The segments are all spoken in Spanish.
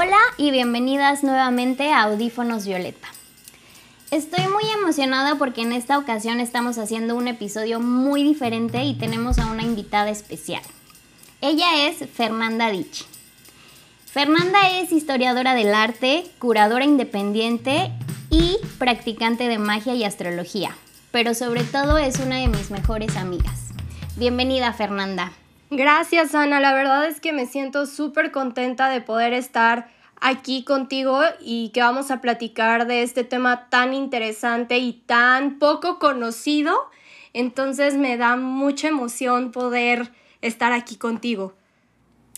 Hola y bienvenidas nuevamente a Audífonos Violeta. Estoy muy emocionada porque en esta ocasión estamos haciendo un episodio muy diferente y tenemos a una invitada especial. Ella es Fernanda Dichi. Fernanda es historiadora del arte, curadora independiente y practicante de magia y astrología, pero sobre todo es una de mis mejores amigas. Bienvenida Fernanda. Gracias, Ana. La verdad es que me siento súper contenta de poder estar aquí contigo y que vamos a platicar de este tema tan interesante y tan poco conocido. Entonces me da mucha emoción poder estar aquí contigo.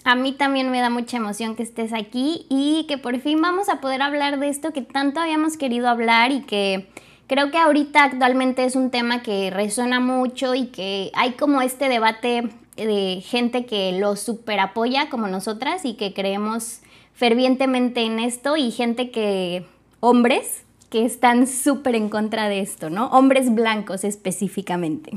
A mí también me da mucha emoción que estés aquí y que por fin vamos a poder hablar de esto que tanto habíamos querido hablar y que creo que ahorita actualmente es un tema que resuena mucho y que hay como este debate de gente que lo super apoya como nosotras y que creemos fervientemente en esto y gente que, hombres, que están súper en contra de esto, ¿no? Hombres blancos específicamente.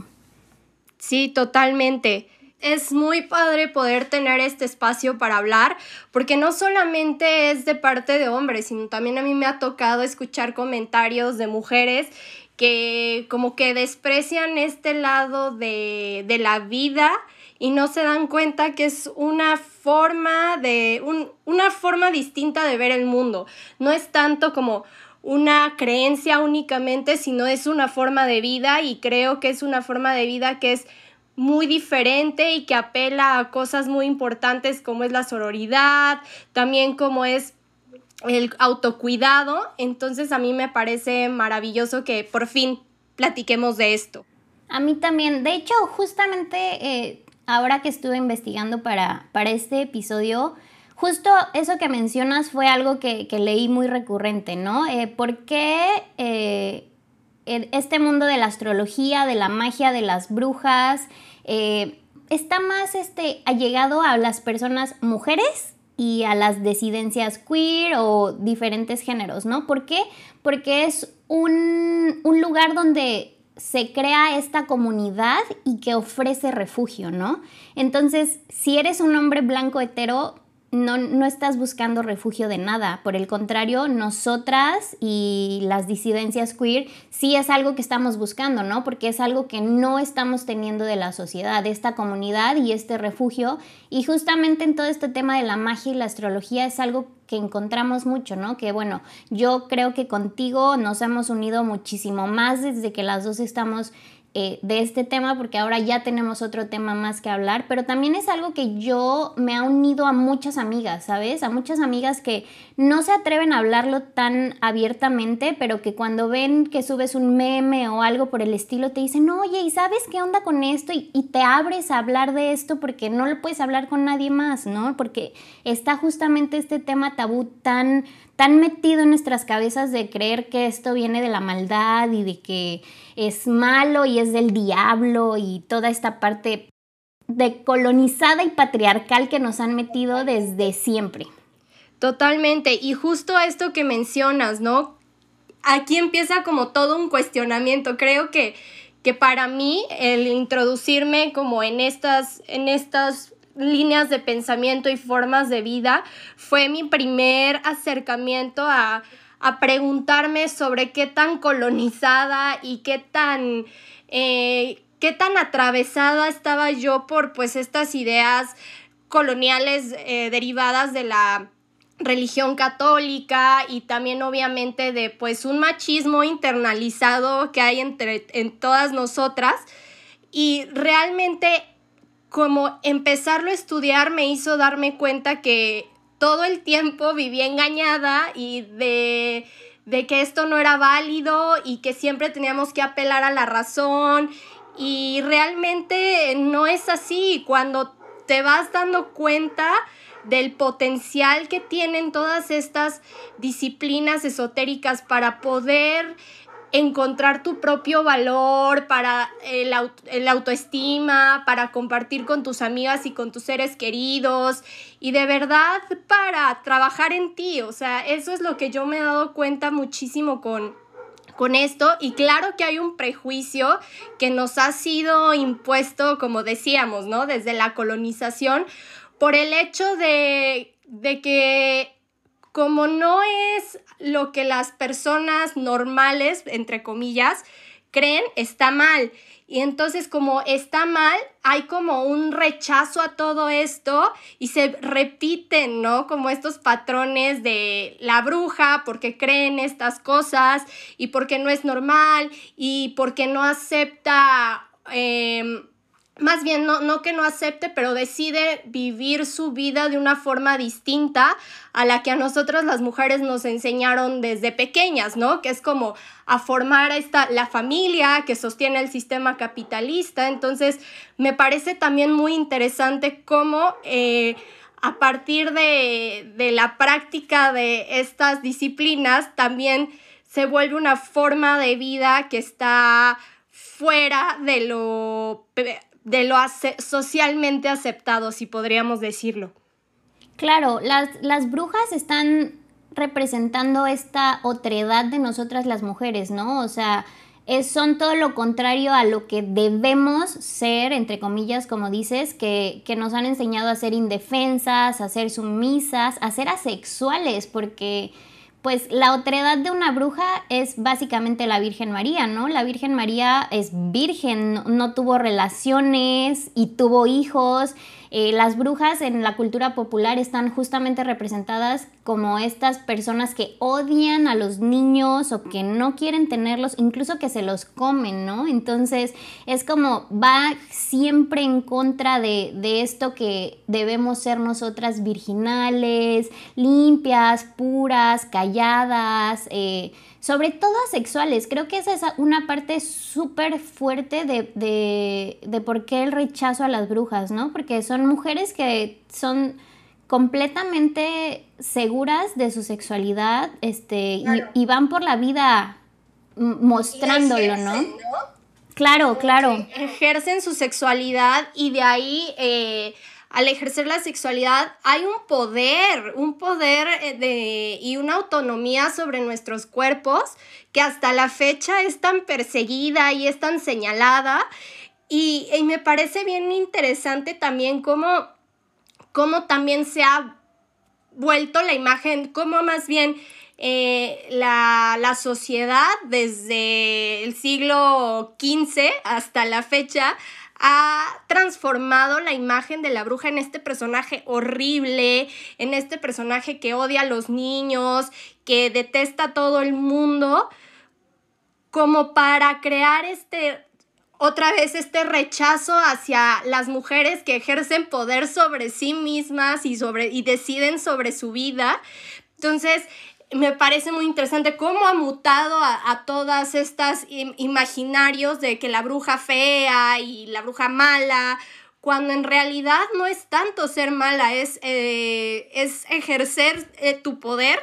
Sí, totalmente. Es muy padre poder tener este espacio para hablar, porque no solamente es de parte de hombres, sino también a mí me ha tocado escuchar comentarios de mujeres que como que desprecian este lado de, de la vida y no se dan cuenta que es una forma de una forma distinta de ver el mundo. No es tanto como una creencia únicamente, sino es una forma de vida y creo que es una forma de vida que es muy diferente y que apela a cosas muy importantes como es la sororidad, también como es el autocuidado. Entonces a mí me parece maravilloso que por fin platiquemos de esto. A mí también, de hecho, justamente eh, ahora que estuve investigando para, para este episodio, justo eso que mencionas fue algo que, leí muy recurrente, ¿no? Eh, ¿Por qué eh, este mundo de la astrología, de la magia, de las brujas, eh, está más este, allegado a las personas mujeres y a las disidencias queer o diferentes géneros, ¿no? ¿Por qué? Porque es un, un lugar donde se crea esta comunidad y que ofrece refugio, ¿no? Entonces, si eres un hombre blanco hetero, no, no, estás buscando refugio de nada. Por el contrario, nosotras y las disidencias queer sí es algo que estamos buscando, ¿no? Porque es algo que no estamos teniendo de la sociedad, de esta comunidad y este refugio. Y justamente en todo este tema de la magia y la astrología es algo que encontramos mucho, ¿no? Que bueno, yo creo que contigo nos hemos unido muchísimo más desde que las dos estamos eh, de este tema porque ahora ya tenemos otro tema más que hablar, pero también es algo que yo me ha unido a muchas amigas, ¿sabes? A muchas amigas que no se atreven a hablarlo tan abiertamente, pero que cuando ven que subes un meme o algo por el estilo te dicen, oye, ¿y sabes qué onda con esto? Y, y te abres a hablar de esto porque no lo puedes hablar con nadie más, ¿no? Porque está justamente este tema tabú tan tan metido en nuestras cabezas de creer que esto viene de la maldad y de que es malo y es del diablo y toda esta parte de colonizada y patriarcal que nos han metido desde siempre. Totalmente, y justo esto que mencionas, ¿no? Aquí empieza como todo un cuestionamiento. Creo que, que para mí el introducirme como en estas, en estas líneas de pensamiento y formas de vida fue mi primer acercamiento a, preguntarme sobre qué tan colonizada y qué tan, eh, qué tan atravesada estaba yo por pues estas ideas coloniales eh, derivadas de la religión católica y también obviamente de pues un machismo internalizado que hay entre en todas nosotras. Y realmente como empezarlo a estudiar me hizo darme cuenta que todo el tiempo vivía engañada y de, que esto no era válido y que siempre teníamos que apelar a la razón y realmente no es así. Cuando te vas dando cuenta del potencial que tienen todas estas disciplinas esotéricas para poder encontrar tu propio valor, para el, autoestima, para compartir con tus amigas y con tus seres queridos y de verdad para trabajar en ti. O sea, eso es lo que yo me he dado cuenta muchísimo con, con esto y claro que hay un prejuicio que nos ha sido impuesto, como decíamos, ¿no? Desde la colonización por el hecho de, de que como no es lo que las personas normales, entre comillas, creen, está mal. Y entonces como está mal, hay como un rechazo a todo esto y se repiten, ¿no? Como estos patrones de la bruja porque creen estas cosas y porque no es normal y porque no acepta... Em, más bien no, no que no acepte, pero decide vivir su vida de una forma distinta a la que a nosotras las mujeres nos enseñaron desde pequeñas, ¿no? Que es como a formar esta, la familia que sostiene el sistema capitalista. Entonces, me parece también muy interesante cómo eh, a partir de, de la práctica de estas disciplinas también se vuelve una forma de vida que está fuera de lo de lo socialmente aceptado, si podríamos decirlo. Claro, las, las brujas están representando esta otredad de nosotras las mujeres, ¿no? O sea, es, son todo lo contrario a lo que debemos ser, entre comillas, como dices, que, que, nos han enseñado a ser indefensas, a ser sumisas, a ser asexuales, porque pues la otredad de una bruja es básicamente la Virgen María, ¿no? La Virgen María es virgen, no, tuvo relaciones y tuvo hijos eh, las brujas en la cultura popular están justamente representadas como estas personas que odian a los niños o que no quieren tenerlos, incluso que se los comen, ¿no? Entonces es como va siempre en contra de, esto que debemos ser nosotras virginales, limpias, puras, calladas. Eh, sobre todo asexuales. Creo que esa es una parte súper fuerte de, de, por qué el rechazo a las brujas, ¿no? Porque son mujeres que son completamente seguras de su sexualidad este, y, van por la vida mostrándolo, ¿no? Claro, claro. Ejercen su sexualidad y de ahí eh, al ejercer la sexualidad hay un poder, un poder eh, de, y una autonomía sobre nuestros cuerpos que hasta la fecha es tan perseguida y es tan señalada. Y, me parece bien interesante también cómo, cómo también se ha vuelto la imagen, cómo más bien eh, la, la, sociedad desde el siglo XV hasta la fecha ha transformado la imagen de la bruja en este personaje horrible, en este personaje que odia a los niños, que detesta a todo el mundo, como para crear este otra vez este rechazo hacia las mujeres que ejercen poder sobre sí mismas y sobre y deciden sobre su vida. Entonces, me parece muy interesante cómo ha mutado a, todas estas imaginarios de que la bruja fea y la bruja mala, cuando en realidad no es tanto ser mala, es, eh, es ejercer eh, tu poder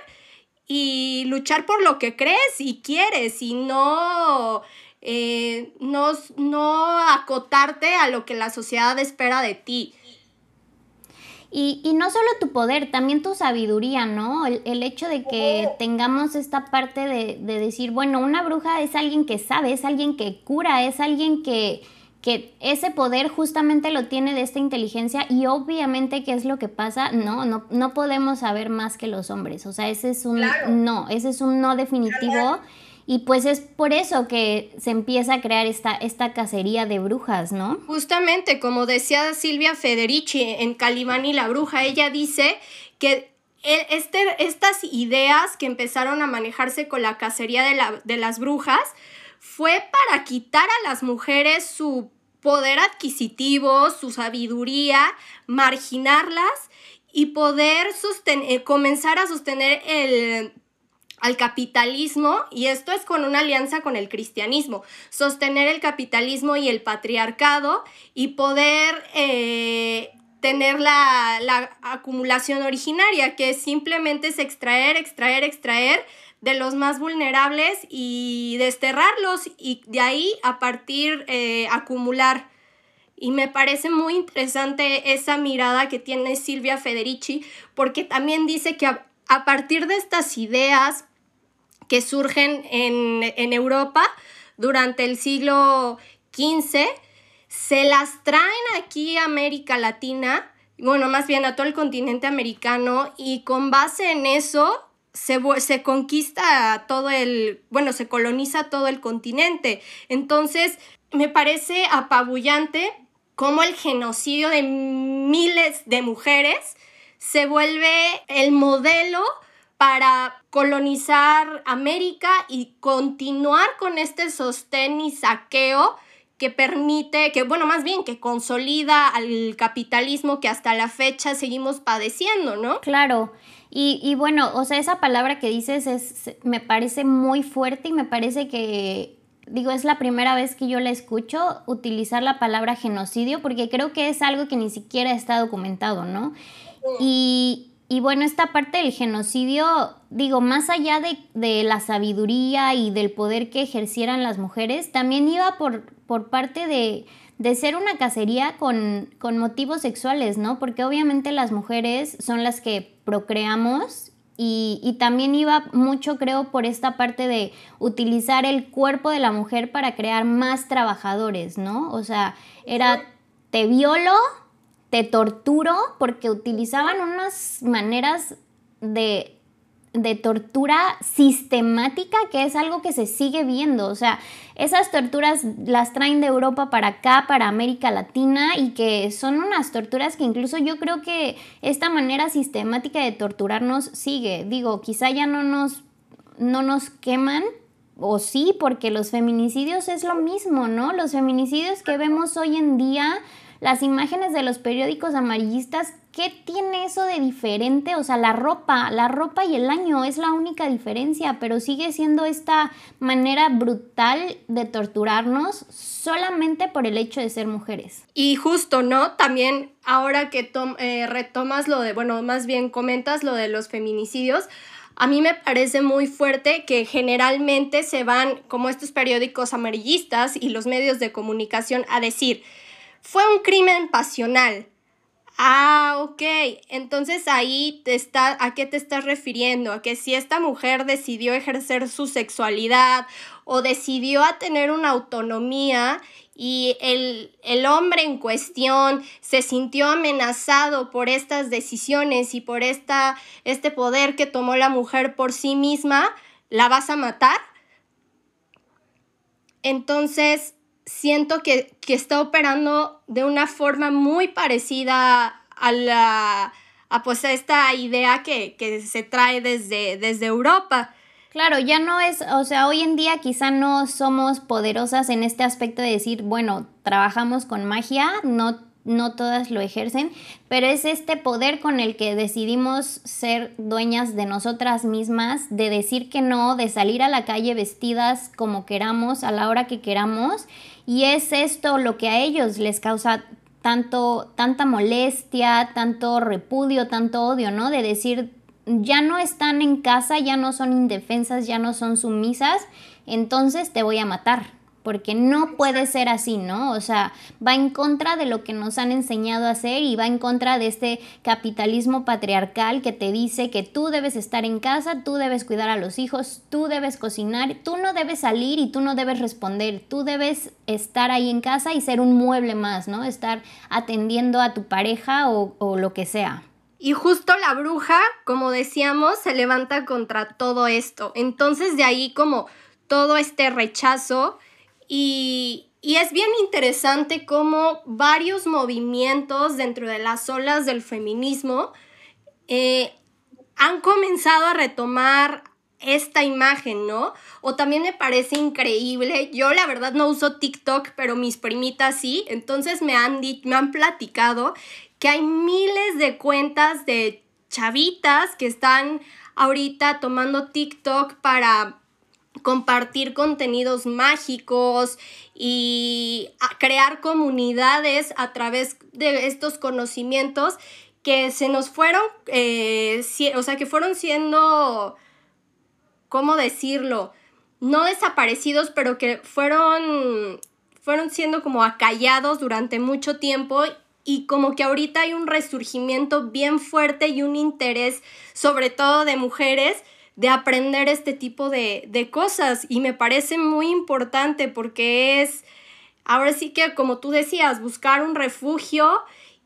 y luchar por lo que crees y quieres y no, eh, no, no acotarte a lo que la sociedad espera de ti. Y, y, no solo tu poder, también tu sabiduría, ¿no? El, hecho de que tengamos esta parte de, de, decir, bueno, una bruja es alguien que sabe, es alguien que cura, es alguien que, que ese poder justamente lo tiene de esta inteligencia y obviamente qué es lo que pasa, no, no, no podemos saber más que los hombres, o sea, ese es un no, ese es un no definitivo. Y pues es por eso que se empieza a crear esta, esta cacería de brujas, ¿no? Justamente, como decía Silvia Federici en Calimán y la bruja, ella dice que este, estas ideas que empezaron a manejarse con la cacería de, de las brujas fue para quitar a las mujeres su poder adquisitivo, su sabiduría, marginarlas y poder sostener, comenzar a sostener el al capitalismo, y esto es con una alianza con el cristianismo, sostener el capitalismo y el patriarcado y poder eh, tener la, la, acumulación originaria, que simplemente es extraer, extraer, extraer de los más vulnerables y desterrarlos y de ahí a partir eh, acumular. Y me parece muy interesante esa mirada que tiene Silvia Federici, porque también dice que a, a partir de estas ideas que surgen en, Europa durante el siglo XV, se las traen aquí a América Latina bueno, más bien a todo el continente americano y con base en eso se, se conquista todo el, bueno, se coloniza todo el continente. Entonces, me parece apabullante cómo el genocidio de miles de mujeres se vuelve el modelo para colonizar América y continuar con este sostén y saqueo que permite, que bueno, más bien que consolida al capitalismo que hasta la fecha seguimos padeciendo, ¿no? Claro. Y, y bueno, o sea, esa palabra que dices es, me parece muy fuerte y me parece que, digo, es la primera vez que yo la escucho utilizar la palabra genocidio porque creo que es algo que ni siquiera está documentado, ¿no? Y, y bueno, esta parte del genocidio, digo, más allá de, la sabiduría y del poder que ejercieran las mujeres, también iba por, por parte de, ser una cacería con, motivos sexuales, ¿no? Porque obviamente las mujeres son las que procreamos y, y, también iba mucho, creo, por esta parte de utilizar el cuerpo de la mujer para crear más trabajadores, ¿no? O sea, era, te violo te torturo porque utilizaban unas maneras de, de, tortura sistemática que es algo que se sigue viendo. O sea, esas torturas las traen de Europa para acá, para América Latina y que son unas torturas que incluso yo creo que esta manera sistemática de torturarnos sigue. Digo, quizá ya no nos, no nos queman. O sí, porque los feminicidios es lo mismo, ¿no? Los feminicidios que vemos hoy en día las imágenes de los periódicos amarillistas, ¿qué tiene eso de diferente? O sea, la ropa, la ropa y el año es la única diferencia, pero sigue siendo esta manera brutal de torturarnos solamente por el hecho de ser mujeres. Y justo, ¿no? También ahora que eh, retomas lo de, bueno, más bien comentas lo de los feminicidios, a mí me parece muy fuerte que generalmente se van como estos periódicos amarillistas y los medios de comunicación a decir, fue un crimen pasional. Ah, ok. Entonces ahí te está, ¿a qué te estás refiriendo? A que si esta mujer decidió ejercer su sexualidad o decidió a tener una autonomía y el, el, hombre en cuestión se sintió amenazado por estas decisiones y por esta, este poder que tomó la mujer por sí misma, ¿la vas a matar? Entonces, siento que, está operando de una forma muy parecida a la a pues esta idea que, se trae desde, desde Europa. Claro, ya no es, o sea, hoy en día quizá no somos poderosas en este aspecto de decir, bueno, trabajamos con magia, no no todas lo ejercen, pero es este poder con el que decidimos ser dueñas de nosotras mismas, de decir que no, de salir a la calle vestidas como queramos, a la hora que queramos, y es esto lo que a ellos les causa tanto, tanta molestia, tanto repudio, tanto odio, ¿no? De decir, ya no están en casa, ya no son indefensas, ya no son sumisas, entonces te voy a matar porque no puede ser así, ¿no? O sea, va en contra de lo que nos han enseñado a hacer y va en contra de este capitalismo patriarcal que te dice que tú debes estar en casa, tú debes cuidar a los hijos, tú debes cocinar, tú no debes salir y tú no debes responder, tú debes estar ahí en casa y ser un mueble más, ¿no? Estar atendiendo a tu pareja o, o lo que sea. Y justo la bruja, como decíamos, se levanta contra todo esto. Entonces de ahí como todo este rechazo y, es bien interesante cómo varios movimientos dentro de las olas del feminismo eh, han comenzado a retomar esta imagen, ¿no? O también me parece increíble, yo la verdad no uso TikTok, pero mis primitas sí, entonces me han, me han platicado que hay miles de cuentas de chavitas que están ahorita tomando TikTok para compartir contenidos mágicos y crear comunidades a través de estos conocimientos que se nos fueron, eh, o sea, que fueron siendo, ¿cómo decirlo? No desaparecidos, pero que fueron, fueron siendo como acallados durante mucho tiempo y como que ahorita hay un resurgimiento bien fuerte y un interés, sobre todo de mujeres, de aprender este tipo de, cosas. Y me parece muy importante porque es, ahora sí que como tú decías, buscar un refugio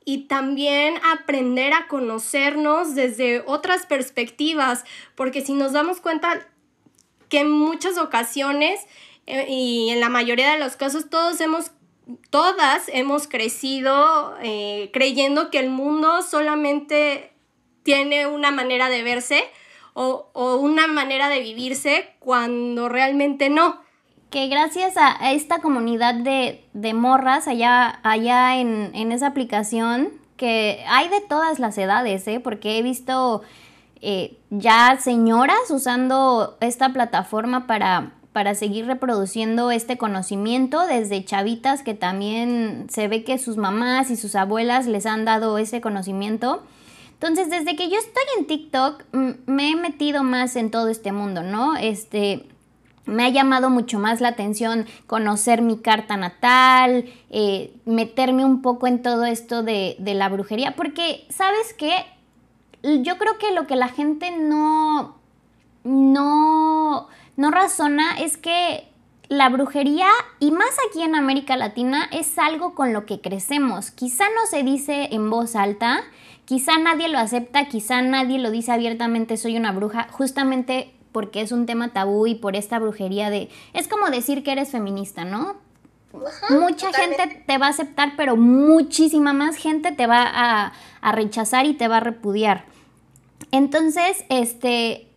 y también aprender a conocernos desde otras perspectivas, porque si nos damos cuenta que en muchas ocasiones eh, y en la mayoría de los casos todos hemos todas hemos crecido eh, creyendo que el mundo solamente tiene una manera de verse o, una manera de vivirse cuando realmente no. Que gracias a esta comunidad de, morras allá, allá en, esa aplicación, que hay de todas las edades, ¿eh? porque he visto eh, ya señoras usando esta plataforma para para seguir reproduciendo este conocimiento desde chavitas que también se ve que sus mamás y sus abuelas les han dado ese conocimiento. Entonces, desde que yo estoy en TikTok, me he metido más en todo este mundo, ¿no? Este, me ha llamado mucho más la atención conocer mi carta natal, eh, meterme un poco en todo esto de, la brujería, porque, ¿sabes qué? Yo creo que lo que la gente no, no no razona es que la brujería, y más aquí en América Latina, es algo con lo que crecemos. Quizá no se dice en voz alta, quizá nadie lo acepta, quizá nadie lo dice abiertamente, soy una bruja, justamente porque es un tema tabú y por esta brujería de... Es como decir que eres feminista, ¿no? Mucha gente te va a aceptar, pero muchísima más gente te va a, a rechazar y te va a repudiar. Entonces, este,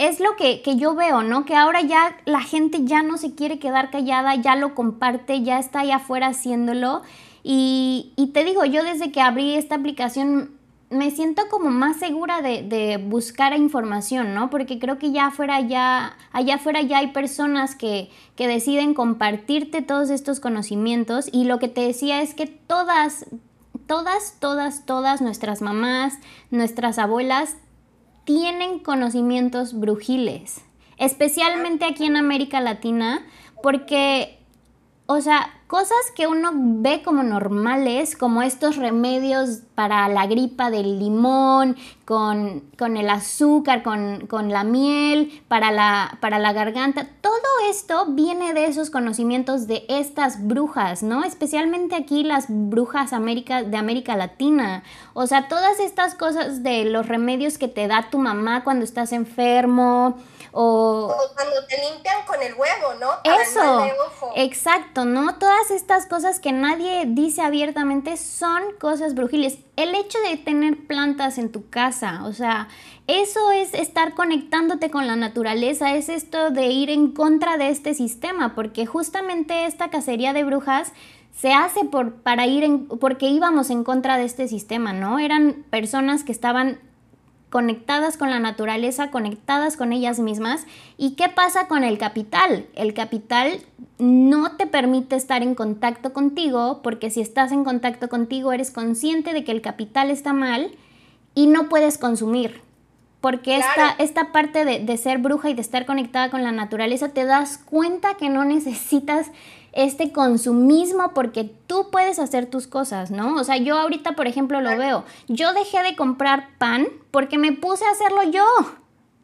es lo que, yo veo, ¿no? Que ahora ya la gente ya no se quiere quedar callada, ya lo comparte, ya está allá afuera haciéndolo. Y, te digo, yo desde que abrí esta aplicación me siento como más segura de, buscar información, ¿no? Porque creo que ya afuera ya, allá afuera ya hay personas que, que deciden compartirte todos estos conocimientos. Y lo que te decía es que todas, todas, todas, todas nuestras mamás, nuestras abuelas tienen conocimientos brujiles, especialmente aquí en América Latina, porque, o sea, cosas que uno ve como normales, como estos remedios para la gripa del limón, con, el azúcar, con, la miel, para la, para la garganta, todo esto viene de esos conocimientos de estas brujas, ¿no? Especialmente aquí las brujas América, de América Latina. O sea, todas estas cosas de los remedios que te da tu mamá cuando estás enfermo, o, cuando te limpian con el huevo, ¿no? eso, exacto, ¿no? Todas estas cosas que nadie dice abiertamente son cosas brujiles. El hecho de tener plantas en tu casa, o sea, eso es estar conectándote con la naturaleza, es esto de ir en contra de este sistema, porque justamente esta cacería de brujas se hace por, para ir en, porque íbamos en contra de este sistema, ¿no? Eran personas que estaban conectadas con la naturaleza, conectadas con ellas mismas. ¿Y qué pasa con el capital? El capital no te permite estar en contacto contigo porque si estás en contacto contigo eres consciente de que el capital está mal y no puedes consumir. Porque esta, esta parte de, de ser bruja y de estar conectada con la naturaleza te das cuenta que no necesitas este consumismo porque tú puedes hacer tus cosas, ¿no? O sea, yo ahorita, por ejemplo, lo veo. Yo dejé de comprar pan porque me puse a hacerlo yo,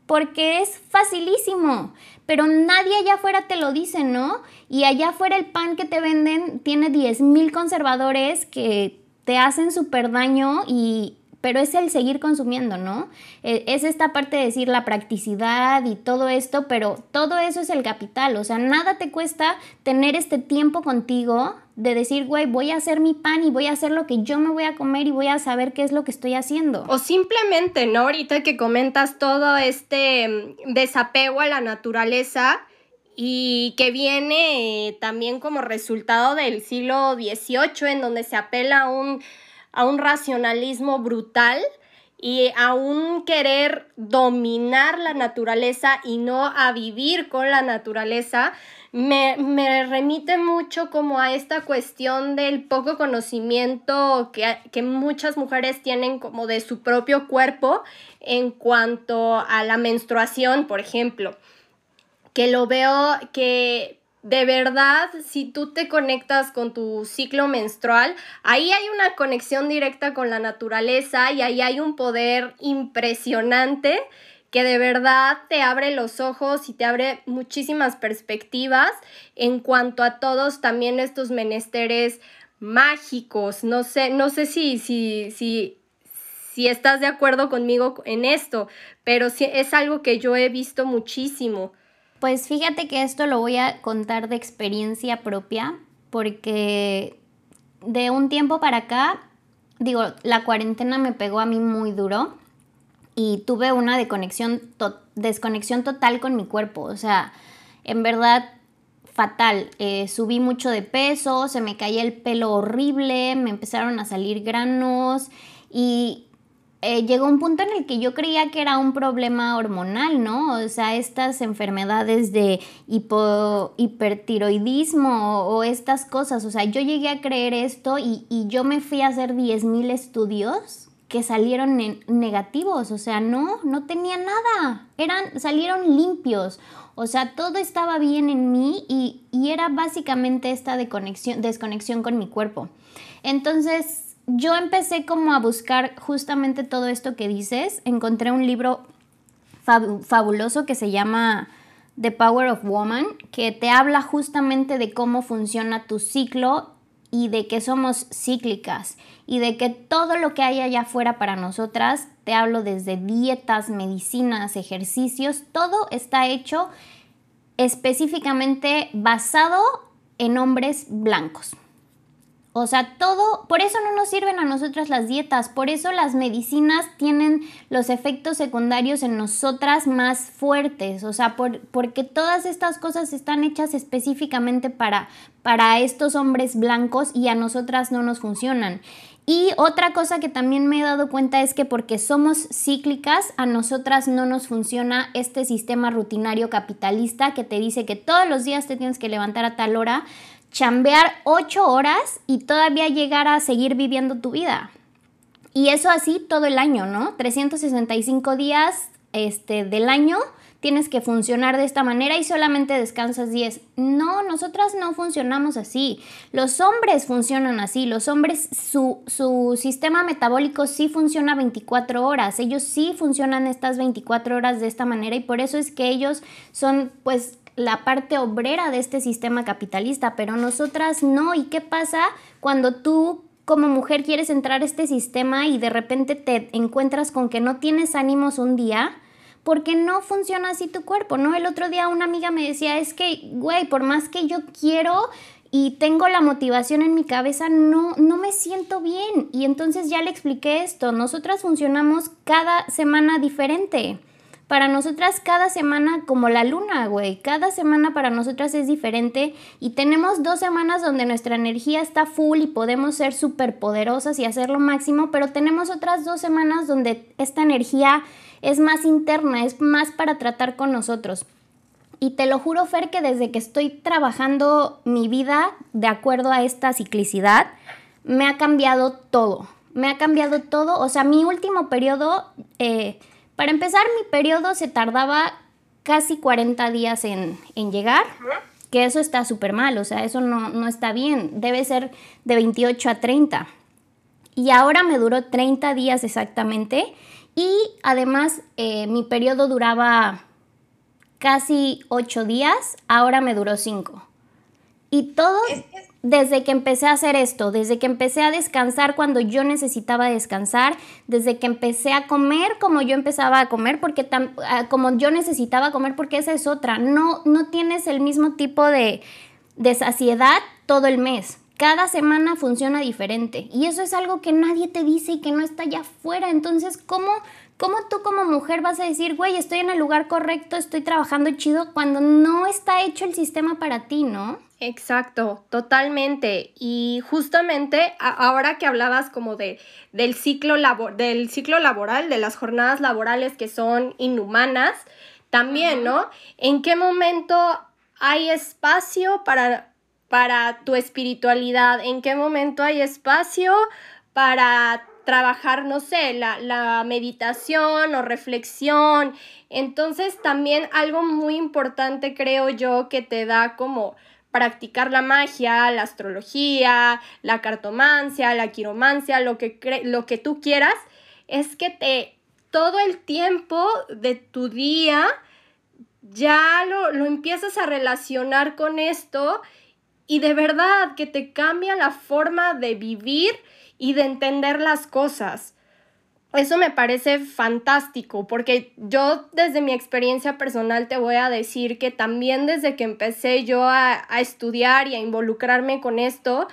porque es facilísimo, pero nadie allá afuera te lo dice, ¿no? Y allá afuera el pan que te venden tiene 10.000 conservadores que te hacen súper daño y, pero es el seguir consumiendo, ¿no? E, es esta parte de decir la practicidad y todo esto, pero todo eso es el capital, o sea, nada te cuesta tener este tiempo contigo de decir, güey, voy a hacer mi pan y voy a hacer lo que yo me voy a comer y voy a saber qué es lo que estoy haciendo. O simplemente, ¿no? Ahorita que comentas todo este mm, desapego a la naturaleza y que viene eh, también como resultado del siglo XVIII, en donde se apela a un a un racionalismo brutal y a un querer dominar la naturaleza y no a vivir con la naturaleza, me, remite mucho como a esta cuestión del poco conocimiento que, que, muchas mujeres tienen como de su propio cuerpo en cuanto a la menstruación, por ejemplo, que lo veo que de verdad, si tú te conectas con tu ciclo menstrual, ahí hay una conexión directa con la naturaleza y ahí hay un poder impresionante que de verdad te abre los ojos y te abre muchísimas perspectivas en cuanto a todos también estos menesteres mágicos. No sé, no sé si, si, si, si estás de acuerdo conmigo en esto, pero sí es algo que yo he visto muchísimo. Pues fíjate que esto lo voy a contar de experiencia propia, porque de un tiempo para acá, digo, la cuarentena me pegó a mí muy duro y tuve una desconexión, total con mi cuerpo. O sea, en verdad fatal. Eh, subí mucho de peso, se me caía el pelo horrible, me empezaron a salir granos y eh, llegó un punto en el que yo creía que era un problema hormonal, ¿no? O sea, estas enfermedades de hipertiroidismo o, estas cosas. O sea, yo llegué a creer esto y, y yo me fui a hacer 10.000 estudios que salieron negativos, o sea, no, no tenía nada, eran, salieron limpios, o sea, todo estaba bien en mí y, y era básicamente esta desconexión con mi cuerpo. Entonces, yo empecé como a buscar justamente todo esto que dices, encontré un libro fabuloso que se llama The Power of Woman, que te habla justamente de cómo funciona tu ciclo y de que somos cíclicas y de que todo lo que hay allá afuera para nosotras, te hablo desde dietas, medicinas, ejercicios, todo está hecho específicamente basado en hombres blancos. O sea, todo, por eso no nos sirven a nosotras las dietas, por eso las medicinas tienen los efectos secundarios en nosotras más fuertes, o sea, porque todas estas cosas están hechas específicamente para, para estos hombres blancos y a nosotras no nos funcionan. Y otra cosa que también me he dado cuenta es que porque somos cíclicas, a nosotras no nos funciona este sistema rutinario capitalista que te dice que todos los días te tienes que levantar a tal hora, chambear ocho horas y todavía llegar a seguir viviendo tu vida. Y eso así todo el año, ¿no? 365 días este, del año tienes que funcionar de esta manera y solamente descansas 10. No, nosotras no funcionamos así. Los hombres funcionan así. Los hombres, su, su sistema metabólico sí funciona 24 horas. Ellos sí funcionan estas 24 horas de esta manera y por eso es que ellos son pues la parte obrera de este sistema capitalista, pero nosotras no. ¿Y qué pasa cuando tú como mujer quieres entrar a este sistema y de repente te encuentras con que no tienes ánimos un día? Porque no funciona así tu cuerpo, ¿no? El otro día una amiga me decía, es que, güey, por más que yo quiero y tengo la motivación en mi cabeza, no, no me siento bien. Y entonces ya le expliqué esto, nosotras funcionamos cada semana diferente. Para nosotras cada semana como la luna, güey. Cada semana para nosotras es diferente y tenemos dos semanas donde nuestra energía está full y podemos ser súper poderosas y hacer lo máximo, pero tenemos otras dos semanas donde esta energía es más interna, es más para tratar con nosotros. Y te lo juro, Fer, que desde que estoy trabajando mi vida de acuerdo a esta ciclicidad, me ha cambiado todo. Me ha cambiado todo. O sea, mi último periodo... Eh, para empezar, mi periodo se tardaba casi 40 días en, llegar, que eso está súper mal, o sea, eso no, está bien, debe ser de 28 a 30. Y ahora me duró 30 días exactamente y además eh, mi periodo duraba casi 8 días, ahora me duró 5. Y todo desde que empecé a hacer esto, desde que empecé a descansar cuando yo necesitaba descansar, desde que empecé a comer como yo empezaba a comer, porque ah, como yo necesitaba comer, porque esa es otra, no, no tienes el mismo tipo de, de saciedad todo el mes. Cada semana funciona diferente y eso es algo que nadie te dice y que no está allá afuera. Entonces, ¿cómo, ¿cómo tú como mujer vas a decir, güey, estoy en el lugar correcto, estoy trabajando chido cuando no está hecho el sistema para ti, ¿no? Exacto, totalmente. Y justamente ahora que hablabas como de, del, ciclo del ciclo laboral, de las jornadas laborales que son inhumanas, también, ¿no? ¿En qué momento hay espacio para, para tu espiritualidad? ¿En qué momento hay espacio para trabajar, no sé, la, la meditación o reflexión? Entonces también algo muy importante creo yo que te da como practicar la magia, la astrología, la cartomancia, la quiromancia, lo que, lo que tú quieras, es que te todo el tiempo de tu día ya lo, lo empiezas a relacionar con esto y de verdad que te cambia la forma de vivir y de entender las cosas. Eso me parece fantástico porque yo desde mi experiencia personal te voy a decir que también desde que empecé yo a, a estudiar y a involucrarme con esto,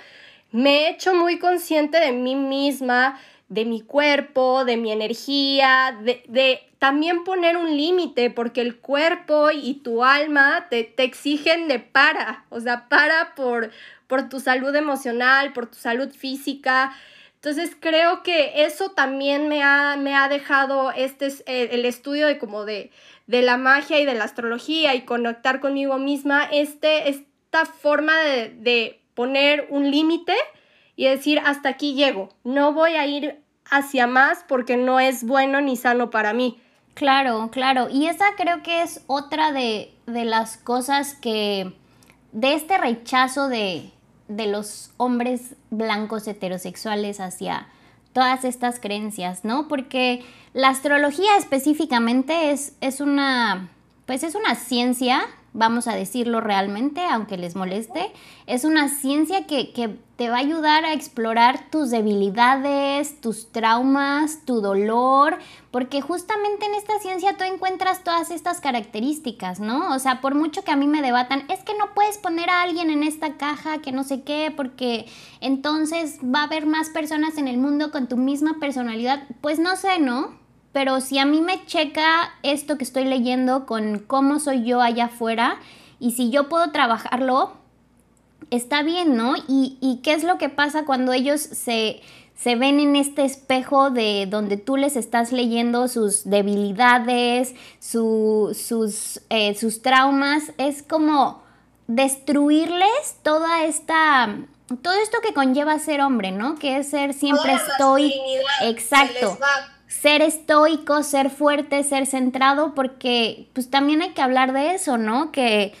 me he hecho muy consciente de mí misma, de mi cuerpo, de mi energía, de, también poner un límite, porque el cuerpo y tu alma te, te, exigen de para, o sea, para por, por tu salud emocional, por tu salud física. Entonces creo que eso también me ha, me ha dejado este, el estudio de como de, de la magia y de la astrología y conectar conmigo misma, este, esta forma de, de poner un límite y decir hasta aquí llego, no voy a ir hacia más porque no es bueno ni sano para mí. Claro, claro. Y esa creo que es otra de, las cosas que, de este rechazo de, de los hombres blancos heterosexuales hacia todas estas creencias, ¿no? Porque la astrología específicamente es, es una, pues es una ciencia vamos a decirlo realmente, aunque les moleste, es una ciencia que, te va a ayudar a explorar tus debilidades, tus traumas, tu dolor, porque justamente en esta ciencia tú encuentras todas estas características, ¿no? O sea, por mucho que a mí me debatan, es que no puedes poner a alguien en esta caja que no sé qué, porque entonces va a haber más personas en el mundo con tu misma personalidad, pues no sé, ¿no? Pero si a mí me checa esto que estoy leyendo con cómo soy yo allá afuera y si yo puedo trabajarlo, está bien, ¿no? Y, qué es lo que pasa cuando ellos se, ven en este espejo de donde tú les estás leyendo sus debilidades, sus, eh, sus traumas, es como destruirles toda esta todo esto que conlleva ser hombre, ¿no? Que es ser siempre estoy exacto ser estoico, ser fuerte, ser centrado, porque pues también hay que hablar de eso, ¿no? Que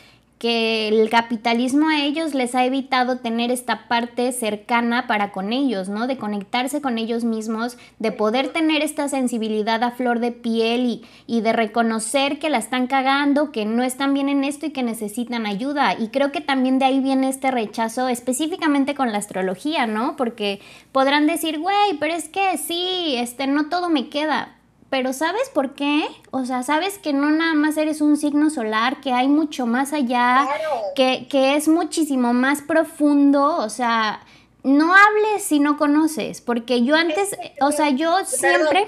que el capitalismo a ellos les ha evitado tener esta parte cercana para con ellos, ¿no? De conectarse con ellos mismos, de poder tener esta sensibilidad a flor de piel y, y, de reconocer que la están cagando, que no están bien en esto y que necesitan ayuda. Y creo que también de ahí viene este rechazo específicamente con la astrología, ¿no? Porque podrán decir, güey, pero es que sí, este, no todo me queda pero ¿sabes por qué? O sea, sabes que no nada más eres un signo solar, que hay mucho más allá, que, que es muchísimo más profundo, o sea, no hables si no conoces, porque yo antes, o sea, yo siempre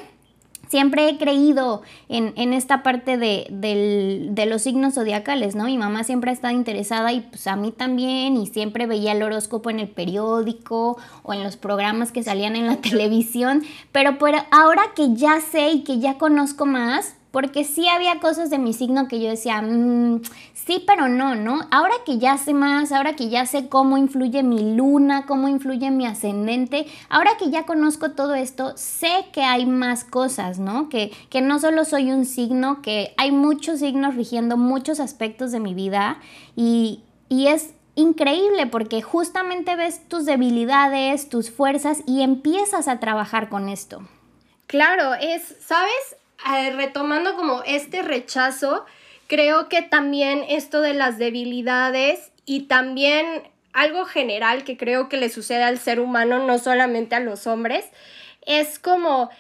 siempre he creído en, esta parte de, los signos zodiacales, ¿no? Mi mamá siempre ha estado interesada y pues a mí también y siempre veía el horóscopo en el periódico o en los programas que salían en la televisión, pero ahora que ya sé y que ya conozco más, porque sí había cosas de mi signo que yo decía, mm, sí, pero no, ¿no? Ahora que ya sé más, ahora que ya sé cómo influye mi luna, cómo influye mi ascendente, ahora que ya conozco todo esto, sé que hay más cosas, ¿no? Que, que no solo soy un signo, que hay muchos signos rigiendo muchos aspectos de mi vida y, y es increíble porque justamente ves tus debilidades, tus fuerzas y empiezas a trabajar con esto. Claro, es, ¿sabes? Eh, retomando como este rechazo, creo que también esto de las debilidades y también algo general que creo que le sucede al ser humano, no solamente a los hombres, es como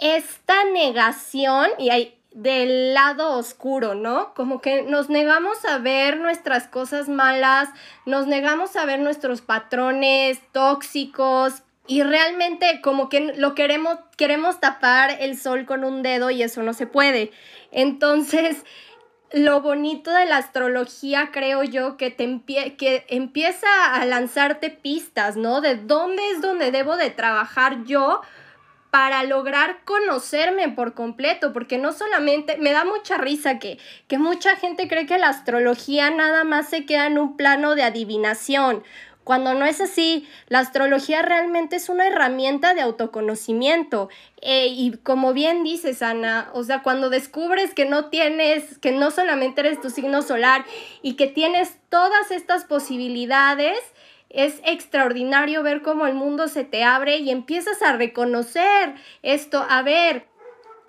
esta negación y hay del lado oscuro, ¿no? Como que nos negamos a ver nuestras cosas malas, nos negamos a ver nuestros patrones tóxicos, y realmente como que lo queremos, queremos tapar el sol con un dedo y eso no se puede. Entonces, lo bonito de la astrología creo yo que, te que empieza a lanzarte pistas, ¿no? De dónde es donde debo de trabajar yo para lograr conocerme por completo, porque no solamente, me da mucha risa que, que mucha gente cree que la astrología nada más se queda en un plano de adivinación cuando no es así, la astrología realmente es una herramienta de autoconocimiento. Eh, y como bien dices, Ana, o sea, cuando descubres que no tienes, que no solamente eres tu signo solar y que tienes todas estas posibilidades, es extraordinario ver cómo el mundo se te abre y empiezas a reconocer esto. A ver,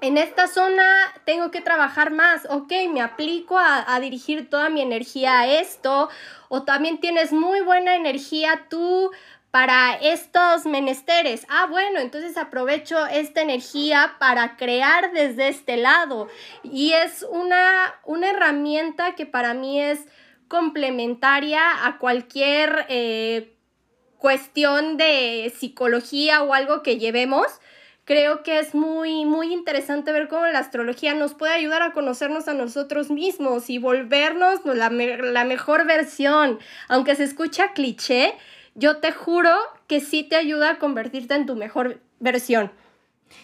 en esta zona tengo que trabajar más, ok, me aplico a, dirigir toda mi energía a esto, o también tienes muy buena energía tú para estos menesteres. Ah, bueno, entonces aprovecho esta energía para crear desde este lado. Y es una, una herramienta que para mí es complementaria a cualquier eh, cuestión de psicología o algo que llevemos. Creo que es muy, muy interesante ver cómo la astrología nos puede ayudar a conocernos a nosotros mismos y volvernos la, la mejor versión. Aunque se escucha cliché, yo te juro que sí te ayuda a convertirte en tu mejor versión.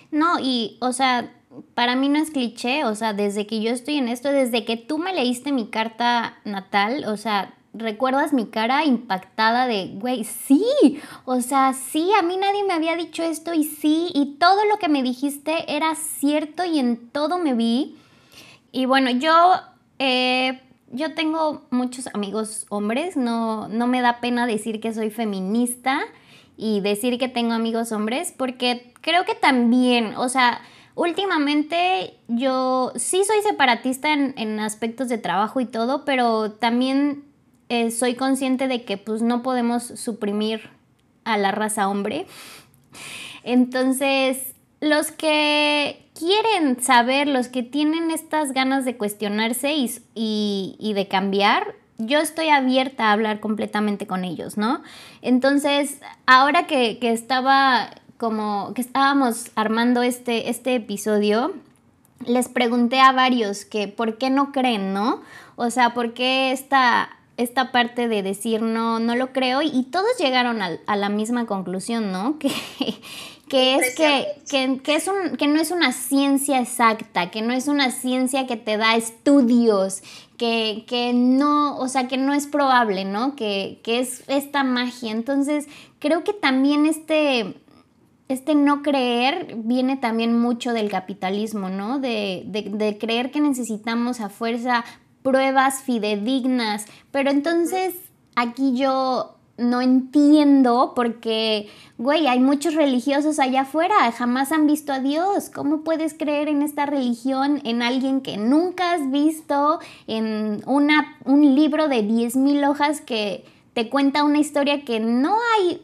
No, y, o sea, para mí no es cliché, o sea, desde que yo estoy en esto, desde que tú me leíste mi carta natal, o sea, ¿recuerdas mi cara impactada de, güey, sí, o sea, sí, a mí nadie me había dicho esto y sí, y todo lo que me dijiste era cierto y en todo me vi. Y bueno, yo eh, yo tengo muchos amigos hombres, no, no me da pena decir que soy feminista y decir que tengo amigos hombres, porque creo que también, o sea, últimamente yo sí soy separatista en, aspectos de trabajo y todo, pero también eh, soy consciente de que pues no podemos suprimir a la raza hombre. Entonces, los que quieren saber, los que tienen estas ganas de cuestionarse y, de cambiar, yo estoy abierta a hablar completamente con ellos, ¿no? Entonces, ahora que, estaba como que estábamos armando este, este episodio, les pregunté a varios que por qué no creen, ¿no? O sea, por qué esta, esta parte de decir no, no lo creo y, todos llegaron a, a, la misma conclusión, ¿no? Que, que es que, que, es un, que no es una ciencia exacta, que no es una ciencia que te da estudios, que, no, o sea, que no es probable, ¿no? Que, es esta magia. Entonces, creo que también este, este no creer viene también mucho del capitalismo, ¿no? De, de creer que necesitamos a fuerza pruebas fidedignas, pero entonces aquí yo no entiendo porque, güey, hay muchos religiosos allá afuera, jamás han visto a Dios. ¿Cómo puedes creer en esta religión en alguien que nunca has visto, en una, un libro de 10.000 hojas que te cuenta una historia que no hay,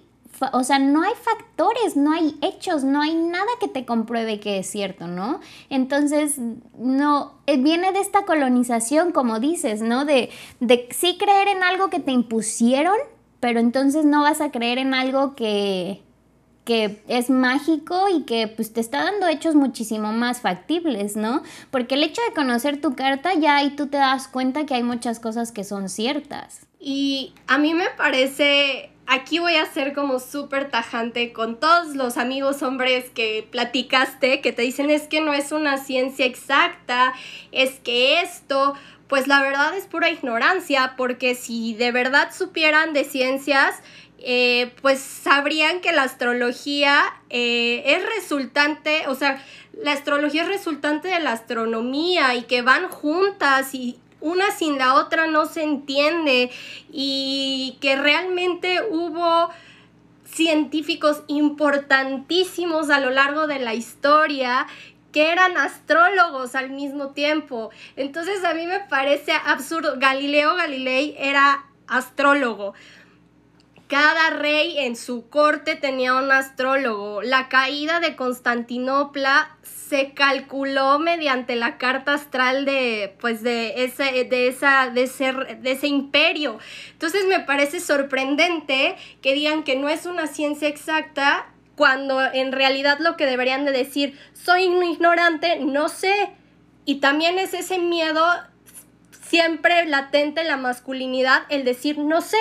o sea, no hay factores, no hay hechos, no hay nada que te compruebe que es cierto, ¿no? Entonces, no, eh, viene de esta colonización, como dices, ¿no? De, de sí creer en algo que te impusieron pero entonces no vas a creer en algo que, que es mágico y que pues te está dando hechos muchísimo más factibles, ¿no? Porque el hecho de conocer tu carta ya ahí tú te das cuenta que hay muchas cosas que son ciertas. Y a mí me parece, aquí voy a ser como súper tajante con todos los amigos hombres que platicaste, que te dicen es que no es una ciencia exacta, es que esto, pues la verdad es pura ignorancia, porque si de verdad supieran de ciencias, eh, pues sabrían que la astrología eh, es resultante, o sea, la astrología es resultante de la astronomía y que van juntas y una sin la otra no se entiende y que realmente hubo científicos importantísimos a lo largo de la historia que eran astrólogos al mismo tiempo. Entonces a mí me parece absurdo. Galileo Galilei era astrólogo. Cada rey en su corte tenía un astrólogo. La caída de Constantinopla se calculó mediante la carta astral de pues de ese de esa de ese, de ese imperio. Entonces me parece sorprendente que digan que no es una ciencia exacta cuando en realidad lo que deberían de decir, soy un ignorante, no sé. Y también es ese miedo siempre latente en la masculinidad, el decir no sé.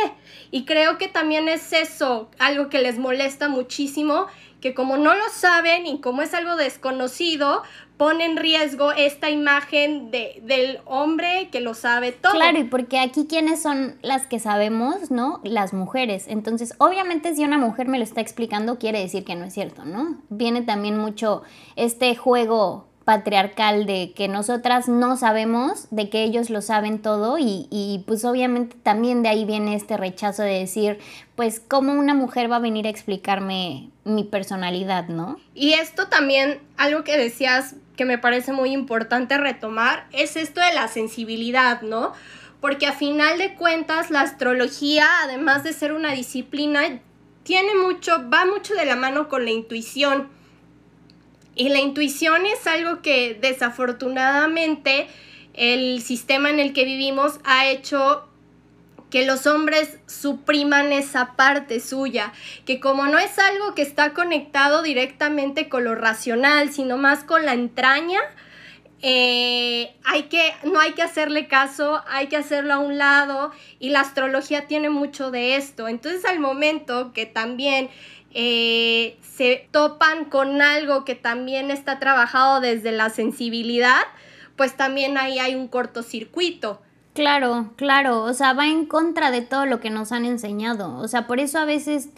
Y creo que también es eso, algo que les molesta muchísimo, que como no lo saben y como es algo desconocido, pone en riesgo esta imagen de, del hombre que lo sabe todo. Claro, y porque aquí quiénes son las que sabemos, ¿no? Las mujeres. Entonces, obviamente si una mujer me lo está explicando, quiere decir que no es cierto, ¿no? Viene también mucho este juego patriarcal de que nosotras no sabemos, de que ellos lo saben todo y, y, pues obviamente también de ahí viene este rechazo de decir, pues cómo una mujer va a venir a explicarme mi personalidad, ¿no? Y esto también, algo que decías que me parece muy importante retomar es esto de la sensibilidad, ¿no? Porque a final de cuentas la astrología, además de ser una disciplina, tiene mucho, va mucho de la mano con la intuición. Y la intuición es algo que desafortunadamente el sistema en el que vivimos ha hecho que los hombres supriman esa parte suya, que como no es algo que está conectado directamente con lo racional, sino más con la entraña, eh, hay que, no hay que hacerle caso, hay que hacerlo a un lado y la astrología tiene mucho de esto. Entonces al momento que también eh, se topan con algo que también está trabajado desde la sensibilidad, pues también ahí hay un cortocircuito. Claro, claro, o sea, va en contra de todo lo que nos han enseñado. O sea, por eso a veces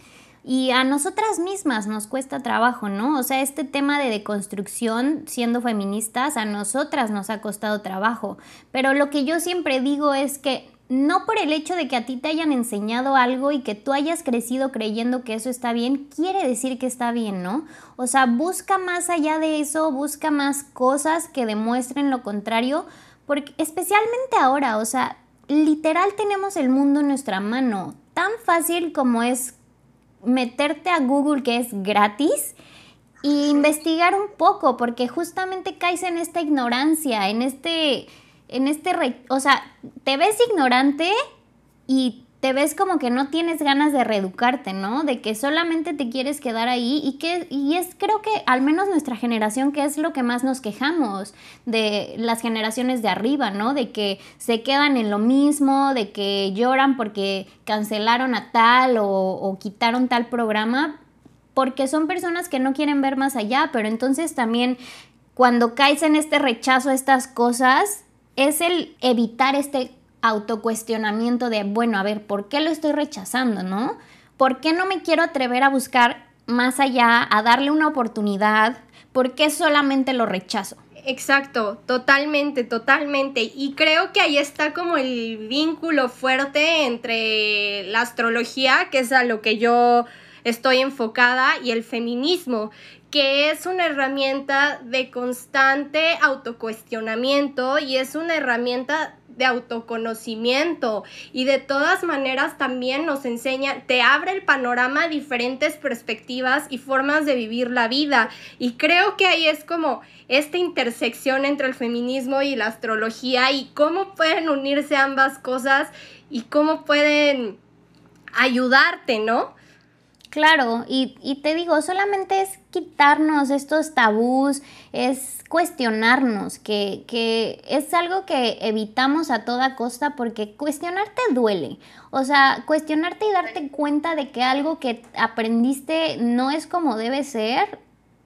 y a nosotras mismas nos cuesta trabajo, ¿no? O sea, este tema de deconstrucción, siendo feministas, a nosotras nos ha costado trabajo. Pero lo que yo siempre digo es que no por el hecho de que a ti te hayan enseñado algo y que tú hayas crecido creyendo que eso está bien, quiere decir que está bien, ¿no? O sea, busca más allá de eso, busca más cosas que demuestren lo contrario, porque especialmente ahora, o sea, literal tenemos el mundo en nuestra mano, tan fácil como es meterte a Google que es gratis e investigar un poco, porque justamente caes en esta ignorancia, en este, en este, o sea, te ves ignorante y te ves como que no tienes ganas de reeducarte, ¿no? De que solamente te quieres quedar ahí y que y es creo que al menos nuestra generación que es lo que más nos quejamos de las generaciones de arriba, ¿no? De que se quedan en lo mismo, de que lloran porque cancelaron a tal o, o quitaron tal programa, porque son personas que no quieren ver más allá, pero entonces también cuando caes en este rechazo a estas cosas es el evitar este autocuestionamiento de, bueno, a ver, ¿por qué lo estoy rechazando, no? ¿Por qué no me quiero atrever a buscar más allá, a darle una oportunidad? ¿Por qué solamente lo rechazo? Exacto, totalmente, totalmente. Y creo que ahí está como el vínculo fuerte entre la astrología, que es a lo que yo estoy enfocada, y el feminismo, que es una herramienta de constante autocuestionamiento y es una herramienta de autoconocimiento y de todas maneras también nos enseña, te abre el panorama a diferentes perspectivas y formas de vivir la vida. Y creo que ahí es como esta intersección entre el feminismo y la astrología y cómo pueden unirse ambas cosas y cómo pueden ayudarte, ¿no? Claro, y, y, te digo, solamente es quitarnos estos tabús, es cuestionarnos, que, que, es algo que evitamos a toda costa porque cuestionarte duele. O sea, cuestionarte y darte cuenta de que algo que aprendiste no es como debe ser,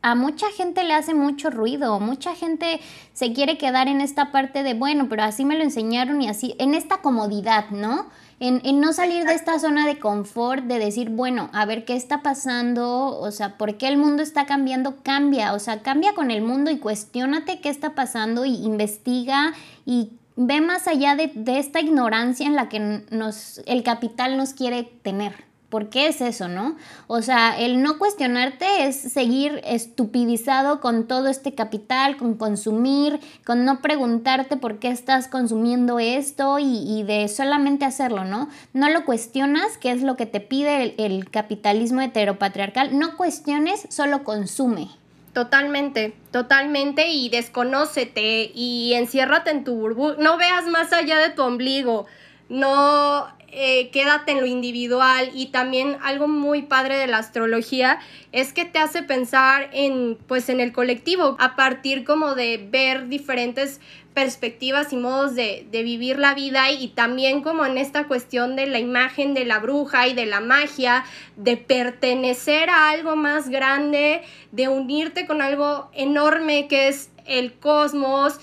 a mucha gente le hace mucho ruido, mucha gente se quiere quedar en esta parte de, bueno, pero así me lo enseñaron y así, en esta comodidad, ¿no? En, no salir de esta zona de confort, de decir, bueno, a ver qué está pasando, o sea, por qué el mundo está cambiando, cambia, o sea, cambia con el mundo y cuestiónate qué está pasando y investiga y ve más allá de, de esta ignorancia en la que nos, el capital nos quiere tener. ¿Por qué es eso, no? O sea, el no cuestionarte es seguir estupidizado con todo este capital, con consumir, con no preguntarte por qué estás consumiendo esto y, de solamente hacerlo, ¿no? No lo cuestionas, que es lo que te pide el, el capitalismo heteropatriarcal. No cuestiones, solo consume. Totalmente, totalmente y desconócete y enciérrate en tu burbuja. No veas más allá de tu ombligo. No eh, quédate en lo individual. Y también algo muy padre de la astrología es que te hace pensar en pues en el colectivo a partir como de ver diferentes perspectivas y modos de, de, vivir la vida y también como en esta cuestión de la imagen de la bruja y de la magia, de pertenecer a algo más grande, de unirte con algo enorme que es el cosmos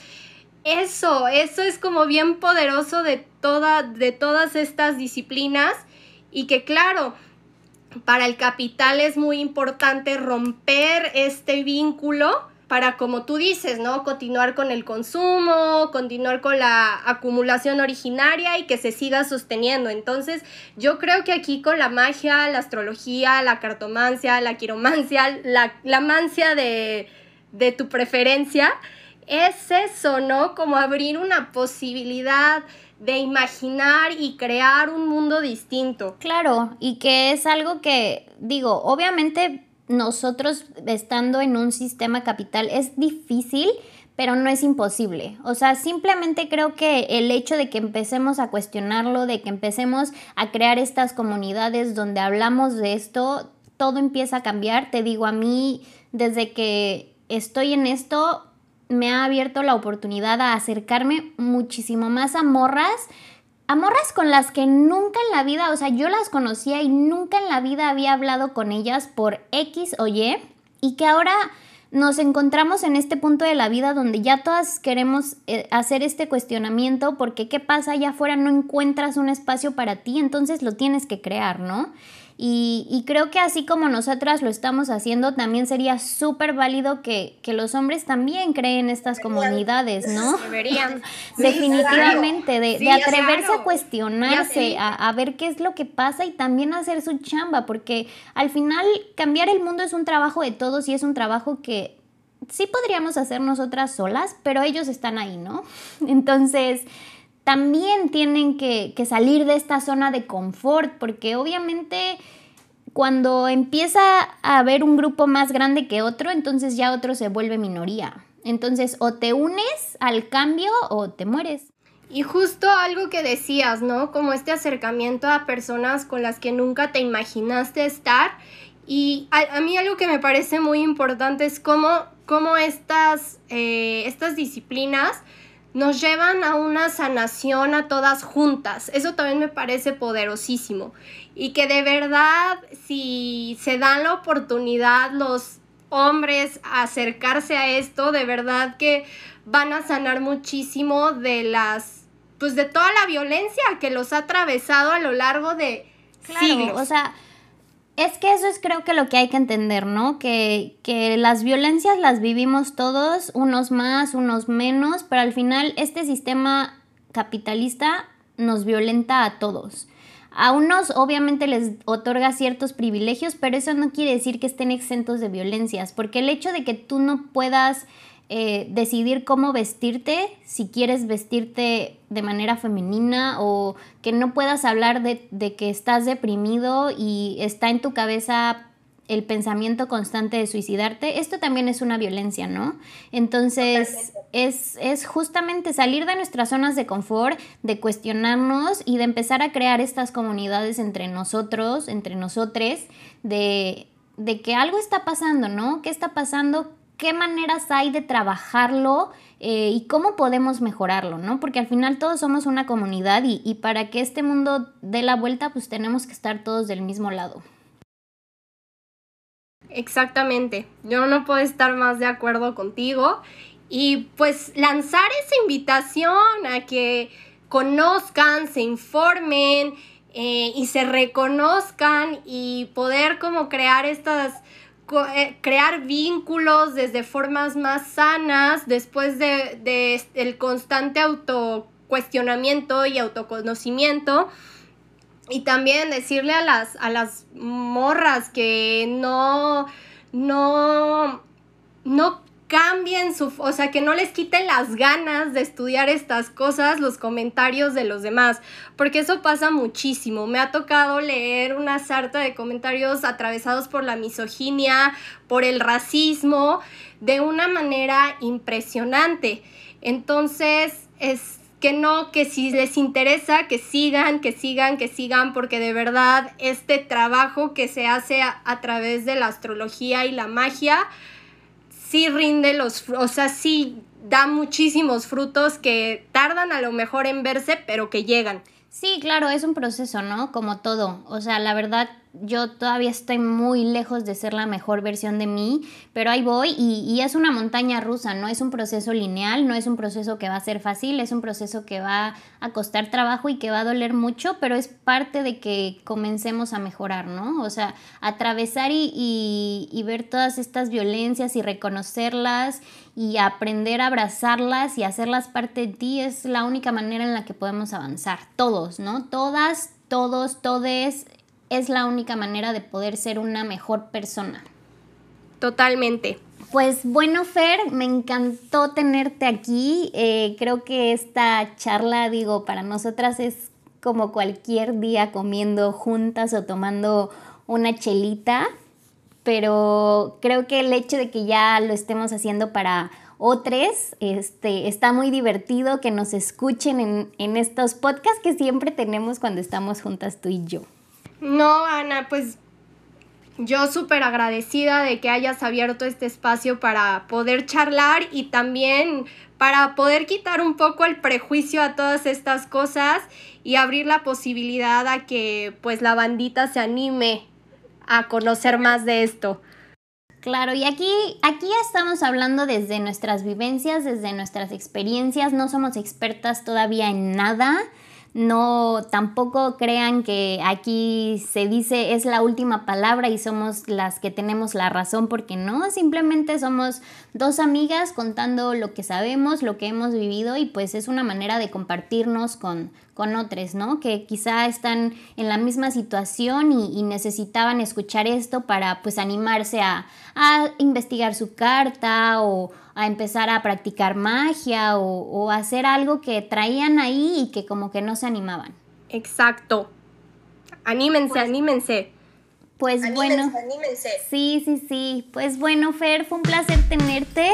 eso, eso es como bien poderoso de, toda, de todas estas disciplinas y que claro, para el capital es muy importante romper este vínculo para, como tú dices, ¿no? Continuar con el consumo, continuar con la acumulación originaria y que se siga sosteniendo. Entonces, yo creo que aquí con la magia, la astrología, la cartomancia, la quiromancia, la, la mancia de, de tu preferencia, es eso, ¿no? Como abrir una posibilidad de imaginar y crear un mundo distinto. Claro, y que es algo que, digo, obviamente nosotros estando en un sistema capital es difícil, pero no es imposible. O sea, simplemente creo que el hecho de que empecemos a cuestionarlo, de que empecemos a crear estas comunidades donde hablamos de esto, todo empieza a cambiar. Te digo, a mí, desde que estoy en esto, me ha abierto la oportunidad a acercarme muchísimo más a morras, a morras con las que nunca en la vida, o sea, yo las conocía y nunca en la vida había hablado con ellas por X o Y, y que ahora nos encontramos en este punto de la vida donde ya todas queremos eh, hacer este cuestionamiento porque qué pasa allá afuera no encuentras un espacio para ti, entonces lo tienes que crear, ¿no? Y, creo que así como nosotras lo estamos haciendo, también sería súper válido que, los hombres también creen estas comunidades, ¿no? Deberían. Definitivamente, de, atreverse a cuestionarse, a, ver qué es lo que pasa y también hacer su chamba, porque al final cambiar el mundo es un trabajo de todos y es un trabajo que sí podríamos hacer nosotras solas, pero ellos están ahí, ¿no? Entonces también tienen que, salir de esta zona de confort, porque obviamente cuando empieza a haber un grupo más grande que otro, entonces ya otro se vuelve minoría. Entonces o te unes al cambio o te mueres. Y justo algo que decías, ¿no? Como este acercamiento a personas con las que nunca te imaginaste estar. Y a, mí algo que me parece muy importante es cómo, cómo estas, eh, estas disciplinas nos llevan a una sanación a todas juntas. Eso también me parece poderosísimo. Y que de verdad, si se dan la oportunidad los hombres a acercarse a esto, de verdad que van a sanar muchísimo de las, pues de toda la violencia que los ha atravesado a lo largo de siglos. O sea, es que eso es creo que lo que hay que entender, ¿no? Que, que, las violencias las vivimos todos, unos más, unos menos, pero al final este sistema capitalista nos violenta a todos. A unos obviamente les otorga ciertos privilegios, pero eso no quiere decir que estén exentos de violencias, porque el hecho de que tú no puedas eh, decidir cómo vestirte, si quieres vestirte de manera femenina o que no puedas hablar de, que estás deprimido y está en tu cabeza el pensamiento constante de suicidarte, esto también es una violencia, ¿no? Entonces, es, es, justamente salir de nuestras zonas de confort, de cuestionarnos y de empezar a crear estas comunidades entre nosotros, entre nosotres, de, de que algo está pasando, ¿no? ¿Qué está pasando? Qué maneras hay de trabajarlo eh, y cómo podemos mejorarlo, ¿no? Porque al final todos somos una comunidad y, para que este mundo dé la vuelta, pues tenemos que estar todos del mismo lado. Exactamente, yo no puedo estar más de acuerdo contigo y pues lanzar esa invitación a que conozcan, se informen eh, y se reconozcan y poder como crear estas crear vínculos desde formas más sanas después de, de el constante autocuestionamiento y autoconocimiento. Y también decirle a las, a las morras que no, no, no cambien su, o sea, que no les quiten las ganas de estudiar estas cosas, los comentarios de los demás, porque eso pasa muchísimo. Me ha tocado leer una sarta de comentarios atravesados por la misoginia, por el racismo, de una manera impresionante. Entonces, es que no, que si les interesa, que sigan, que sigan, que sigan, porque de verdad este trabajo que se hace a, a través de la astrología y la magia, sí rinde los, o sea, sí da muchísimos frutos que tardan a lo mejor en verse, pero que llegan. Sí, claro, es un proceso, ¿no? Como todo. O sea, la verdad, yo todavía estoy muy lejos de ser la mejor versión de mí, pero ahí voy y, es una montaña rusa, no es un proceso lineal, no es un proceso que va a ser fácil, es un proceso que va a costar trabajo y que va a doler mucho, pero es parte de que comencemos a mejorar, ¿no? O sea, atravesar y, y ver todas estas violencias y reconocerlas y aprender a abrazarlas y hacerlas parte de ti es la única manera en la que podemos avanzar, todos, ¿no? Todas, todos, todes es la única manera de poder ser una mejor persona. Totalmente. Pues bueno, Fer, me encantó tenerte aquí. Eh, creo que esta charla, digo, para nosotras es como cualquier día comiendo juntas o tomando una chelita, pero creo que el hecho de que ya lo estemos haciendo para otros, este, está muy divertido que nos escuchen en, en estos podcasts que siempre tenemos cuando estamos juntas tú y yo. No, Ana, pues yo súper agradecida de que hayas abierto este espacio para poder charlar y también para poder quitar un poco el prejuicio a todas estas cosas y abrir la posibilidad a que pues la bandita se anime a conocer más de esto. Claro, y aquí, aquí estamos hablando desde nuestras vivencias, desde nuestras experiencias, no somos expertas todavía en nada, no, tampoco crean que aquí se dice es la última palabra y somos las que tenemos la razón, porque no, simplemente somos dos amigas contando lo que sabemos, lo que hemos vivido y pues es una manera de compartirnos con, con otros, ¿no? Que quizá están en la misma situación y, necesitaban escuchar esto para pues animarse a, a investigar su carta o a empezar a practicar magia o, hacer algo que traían ahí y que como que no se animaban. Exacto. Anímense, pues, anímense. Pues bueno. Anímense. Sí, sí, sí. Pues bueno, Fer, fue un placer tenerte.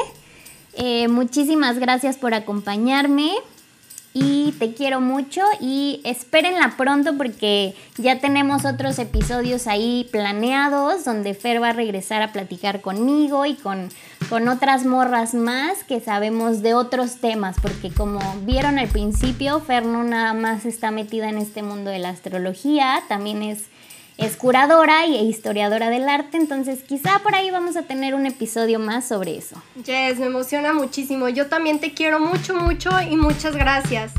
Eh, muchísimas gracias por acompañarme y te quiero mucho y espérenla pronto porque ya tenemos otros episodios ahí planeados donde Fer va a regresar a platicar conmigo y con, con otras morras más que sabemos de otros temas porque como vieron al principio Fer no nada más está metida en este mundo de la astrología, también es es curadora e historiadora del arte, entonces quizá por ahí vamos a tener un episodio más sobre eso. Jess, me emociona muchísimo. Yo también te quiero mucho, mucho y muchas gracias.